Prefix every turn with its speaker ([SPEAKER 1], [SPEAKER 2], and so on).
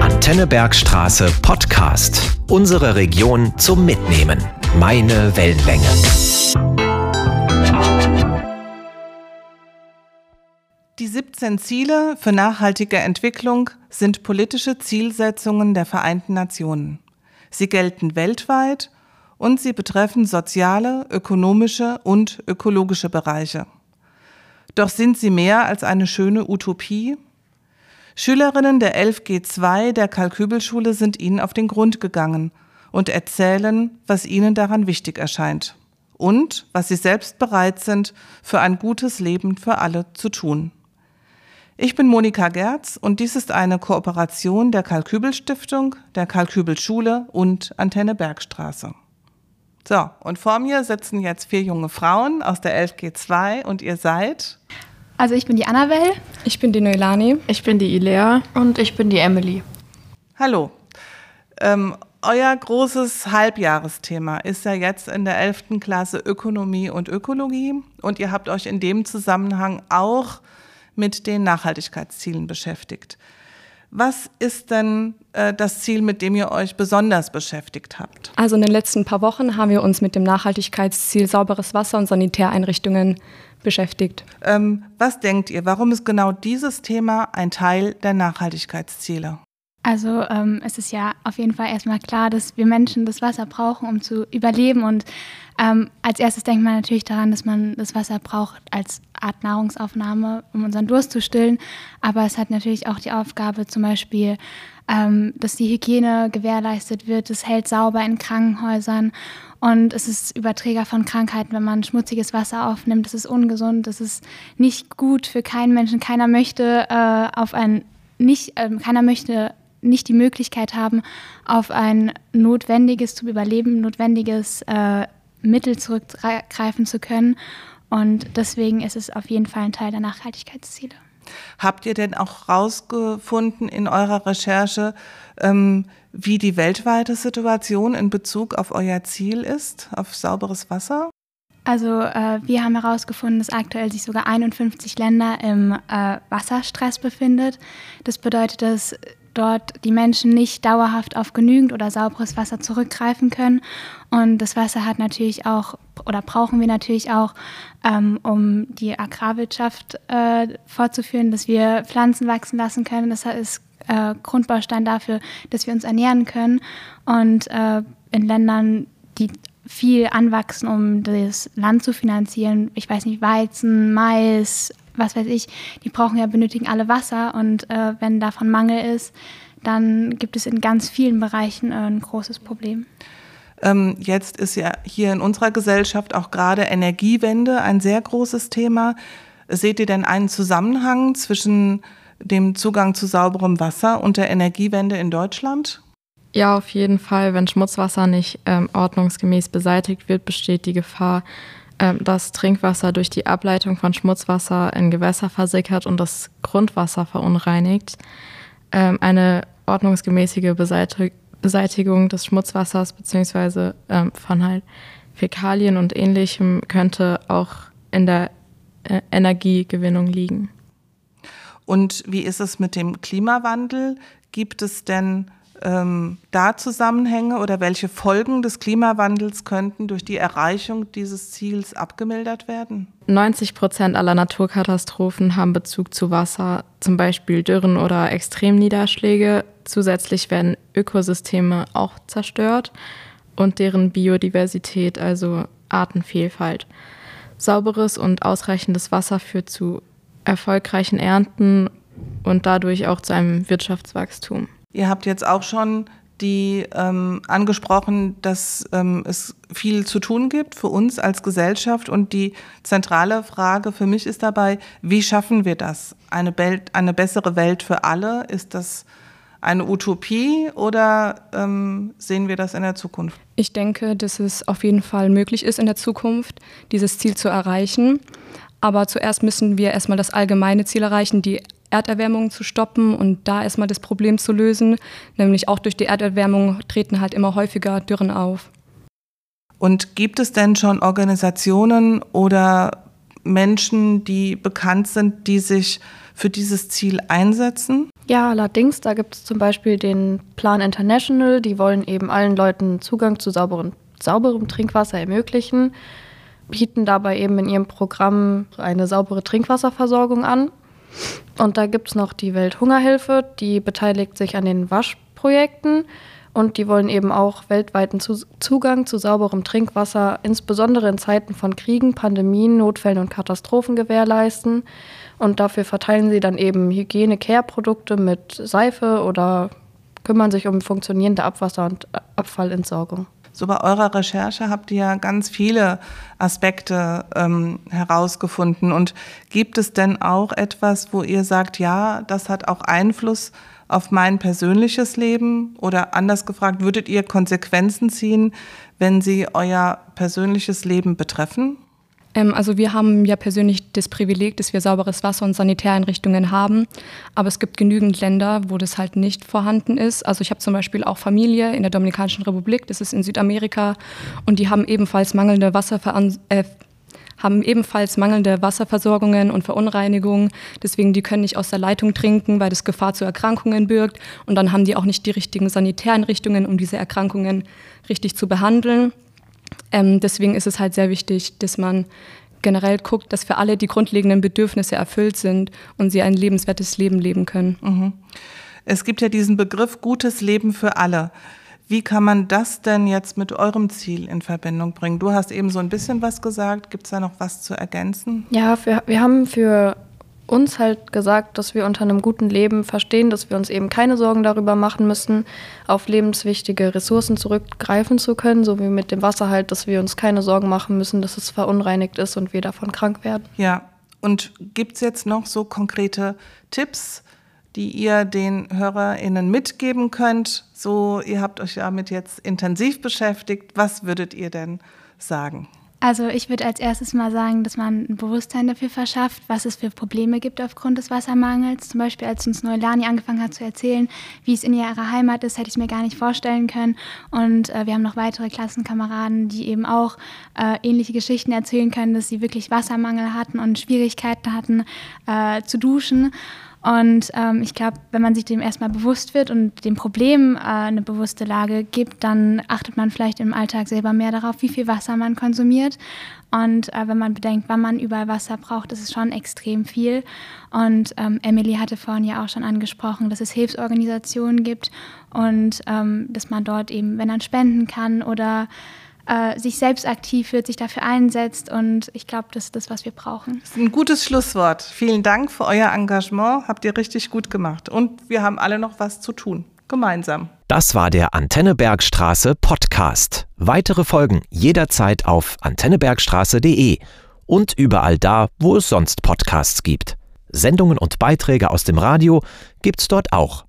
[SPEAKER 1] Antenne Bergstraße Podcast. Unsere Region zum Mitnehmen. Meine Wellenlänge.
[SPEAKER 2] Die 17 Ziele für nachhaltige Entwicklung sind politische Zielsetzungen der Vereinten Nationen. Sie gelten weltweit und sie betreffen soziale, ökonomische und ökologische Bereiche. Doch sind sie mehr als eine schöne Utopie? Schülerinnen der 11G2 der Kalkübelschule sind ihnen auf den Grund gegangen und erzählen, was ihnen daran wichtig erscheint und was sie selbst bereit sind, für ein gutes Leben für alle zu tun. Ich bin Monika Gerz und dies ist eine Kooperation der Kalkübel-Stiftung, der Kalkübel-Schule und Antenne Bergstraße. So, und vor mir sitzen jetzt vier junge Frauen aus der 11G2 und ihr seid?
[SPEAKER 3] Also ich bin die Annabelle.
[SPEAKER 4] Ich bin die Noelani.
[SPEAKER 5] Ich bin die Ilea.
[SPEAKER 6] Und ich bin die Emily.
[SPEAKER 2] Hallo. Ähm, euer großes Halbjahresthema ist ja jetzt in der 11. Klasse Ökonomie und Ökologie. Und ihr habt euch in dem Zusammenhang auch mit den Nachhaltigkeitszielen beschäftigt. Was ist denn äh, das Ziel, mit dem ihr euch besonders beschäftigt habt?
[SPEAKER 4] Also in den letzten paar Wochen haben wir uns mit dem Nachhaltigkeitsziel sauberes Wasser und Sanitäreinrichtungen beschäftigt.
[SPEAKER 2] Ähm, was denkt ihr, warum ist genau dieses Thema ein Teil der Nachhaltigkeitsziele?
[SPEAKER 3] Also ähm, es ist ja auf jeden Fall erstmal klar, dass wir Menschen das Wasser brauchen, um zu überleben. Und ähm, als erstes denkt man natürlich daran, dass man das Wasser braucht als Art Nahrungsaufnahme, um unseren Durst zu stillen. Aber es hat natürlich auch die Aufgabe, zum Beispiel, ähm, dass die Hygiene gewährleistet wird. Es hält sauber in Krankenhäusern. Und es ist Überträger von Krankheiten, wenn man schmutziges Wasser aufnimmt. Das ist ungesund, das ist nicht gut für keinen Menschen. Keiner möchte äh, auf ein nicht, äh, keiner möchte nicht die Möglichkeit haben, auf ein notwendiges, zum Überleben notwendiges äh, Mittel zurückgreifen zu können. Und deswegen ist es auf jeden Fall ein Teil der Nachhaltigkeitsziele.
[SPEAKER 2] Habt ihr denn auch herausgefunden in eurer Recherche, ähm, wie die weltweite Situation in Bezug auf euer Ziel ist, auf sauberes Wasser?
[SPEAKER 3] Also äh, wir haben herausgefunden, dass aktuell sich sogar 51 Länder im äh, Wasserstress befindet. Das bedeutet, dass dort die Menschen nicht dauerhaft auf genügend oder sauberes Wasser zurückgreifen können. Und das Wasser hat natürlich auch oder brauchen wir natürlich auch, ähm, um die Agrarwirtschaft äh, fortzuführen, dass wir Pflanzen wachsen lassen können. Das ist äh, Grundbaustein dafür, dass wir uns ernähren können. Und äh, in Ländern, die viel anwachsen, um das Land zu finanzieren, ich weiß nicht, Weizen, Mais, was weiß ich, die brauchen ja, benötigen alle Wasser und äh, wenn davon Mangel ist, dann gibt es in ganz vielen Bereichen äh, ein großes Problem.
[SPEAKER 2] Ähm, jetzt ist ja hier in unserer Gesellschaft auch gerade Energiewende ein sehr großes Thema. Seht ihr denn einen Zusammenhang zwischen dem Zugang zu sauberem Wasser und der Energiewende in Deutschland?
[SPEAKER 5] Ja, auf jeden Fall. Wenn Schmutzwasser nicht ähm, ordnungsgemäß beseitigt wird, besteht die Gefahr, ähm, dass Trinkwasser durch die Ableitung von Schmutzwasser in Gewässer versickert und das Grundwasser verunreinigt. Ähm, eine ordnungsgemäßige Beseitigung des Schmutzwassers bzw. Ähm, von halt Fäkalien und ähnlichem könnte auch in der äh, Energiegewinnung liegen.
[SPEAKER 2] Und wie ist es mit dem Klimawandel? Gibt es denn ähm, da Zusammenhänge oder welche Folgen des Klimawandels könnten durch die Erreichung dieses Ziels abgemildert werden?
[SPEAKER 5] 90 Prozent aller Naturkatastrophen haben Bezug zu Wasser, zum Beispiel Dürren oder Extremniederschläge. Zusätzlich werden Ökosysteme auch zerstört und deren Biodiversität, also Artenvielfalt. Sauberes und ausreichendes Wasser führt zu erfolgreichen Ernten und dadurch auch zu einem Wirtschaftswachstum.
[SPEAKER 2] Ihr habt jetzt auch schon die ähm, angesprochen, dass ähm, es viel zu tun gibt für uns als Gesellschaft. Und die zentrale Frage für mich ist dabei, wie schaffen wir das? Eine, Welt, eine bessere Welt für alle? Ist das eine Utopie oder ähm, sehen wir das in der Zukunft?
[SPEAKER 4] Ich denke, dass es auf jeden Fall möglich ist, in der Zukunft dieses Ziel zu erreichen. Aber zuerst müssen wir erstmal das allgemeine Ziel erreichen, die Erderwärmung zu stoppen und da erstmal das Problem zu lösen. Nämlich auch durch die Erderwärmung treten halt immer häufiger Dürren auf.
[SPEAKER 2] Und gibt es denn schon Organisationen oder Menschen, die bekannt sind, die sich für dieses Ziel einsetzen?
[SPEAKER 6] Ja, allerdings, da gibt es zum Beispiel den Plan International, die wollen eben allen Leuten Zugang zu sauberen, sauberem Trinkwasser ermöglichen, bieten dabei eben in ihrem Programm eine saubere Trinkwasserversorgung an. Und da gibt es noch die Welthungerhilfe, die beteiligt sich an den Waschprojekten und die wollen eben auch weltweiten Zugang zu sauberem Trinkwasser, insbesondere in Zeiten von Kriegen, Pandemien, Notfällen und Katastrophen gewährleisten. Und dafür verteilen sie dann eben Hygiene-Care-Produkte mit Seife oder kümmern sich um funktionierende Abwasser- und Abfallentsorgung.
[SPEAKER 2] So bei eurer Recherche habt ihr ja ganz viele Aspekte ähm, herausgefunden. Und gibt es denn auch etwas, wo ihr sagt, ja, das hat auch Einfluss auf mein persönliches Leben? Oder anders gefragt, würdet ihr Konsequenzen ziehen, wenn sie euer persönliches Leben betreffen?
[SPEAKER 4] Ähm, also wir haben ja persönlich das Privileg, dass wir sauberes Wasser und Sanitäreinrichtungen haben. Aber es gibt genügend Länder, wo das halt nicht vorhanden ist. Also ich habe zum Beispiel auch Familie in der Dominikanischen Republik, das ist in Südamerika, und die haben ebenfalls mangelnde Wasserveran äh, haben ebenfalls mangelnde Wasserversorgungen und Verunreinigungen. Deswegen, die können nicht aus der Leitung trinken, weil das Gefahr zu Erkrankungen birgt. Und dann haben die auch nicht die richtigen Sanitäreinrichtungen, um diese Erkrankungen richtig zu behandeln. Ähm, deswegen ist es halt sehr wichtig, dass man generell guckt, dass für alle die grundlegenden Bedürfnisse erfüllt sind und sie ein lebenswertes Leben leben können. Mhm.
[SPEAKER 2] Es gibt ja diesen Begriff gutes Leben für alle. Wie kann man das denn jetzt mit eurem Ziel in Verbindung bringen? Du hast eben so ein bisschen was gesagt. Gibt es da noch was zu ergänzen?
[SPEAKER 6] Ja, wir, wir haben für uns halt gesagt, dass wir unter einem guten Leben verstehen, dass wir uns eben keine Sorgen darüber machen müssen, auf lebenswichtige Ressourcen zurückgreifen zu können, so wie mit dem Wasser halt, dass wir uns keine Sorgen machen müssen, dass es verunreinigt ist und wir davon krank werden.
[SPEAKER 2] Ja, und gibt es jetzt noch so konkrete Tipps, die ihr den HörerInnen mitgeben könnt? So, ihr habt euch damit jetzt intensiv beschäftigt. Was würdet ihr denn sagen?
[SPEAKER 3] Also ich würde als erstes mal sagen, dass man ein Bewusstsein dafür verschafft, was es für Probleme gibt aufgrund des Wassermangels. Zum Beispiel, als uns Neulani angefangen hat zu erzählen, wie es in ihrer Heimat ist, hätte ich mir gar nicht vorstellen können. Und äh, wir haben noch weitere Klassenkameraden, die eben auch äh, ähnliche Geschichten erzählen können, dass sie wirklich Wassermangel hatten und Schwierigkeiten hatten äh, zu duschen. Und ähm, ich glaube, wenn man sich dem erstmal bewusst wird und dem Problem äh, eine bewusste Lage gibt, dann achtet man vielleicht im Alltag selber mehr darauf, wie viel Wasser man konsumiert. Und äh, wenn man bedenkt, wann man überall Wasser braucht, ist es schon extrem viel. Und ähm, Emily hatte vorhin ja auch schon angesprochen, dass es Hilfsorganisationen gibt und ähm, dass man dort eben, wenn man spenden kann oder äh, sich selbst aktiv wird, sich dafür einsetzt. Und ich glaube, das ist das, was wir brauchen.
[SPEAKER 2] Das ist ein gutes Schlusswort. Vielen Dank für euer Engagement. Habt ihr richtig gut gemacht. Und wir haben alle noch was zu tun. Gemeinsam.
[SPEAKER 1] Das war der Antennebergstraße Podcast. Weitere Folgen jederzeit auf antennebergstraße.de und überall da, wo es sonst Podcasts gibt. Sendungen und Beiträge aus dem Radio gibt's dort auch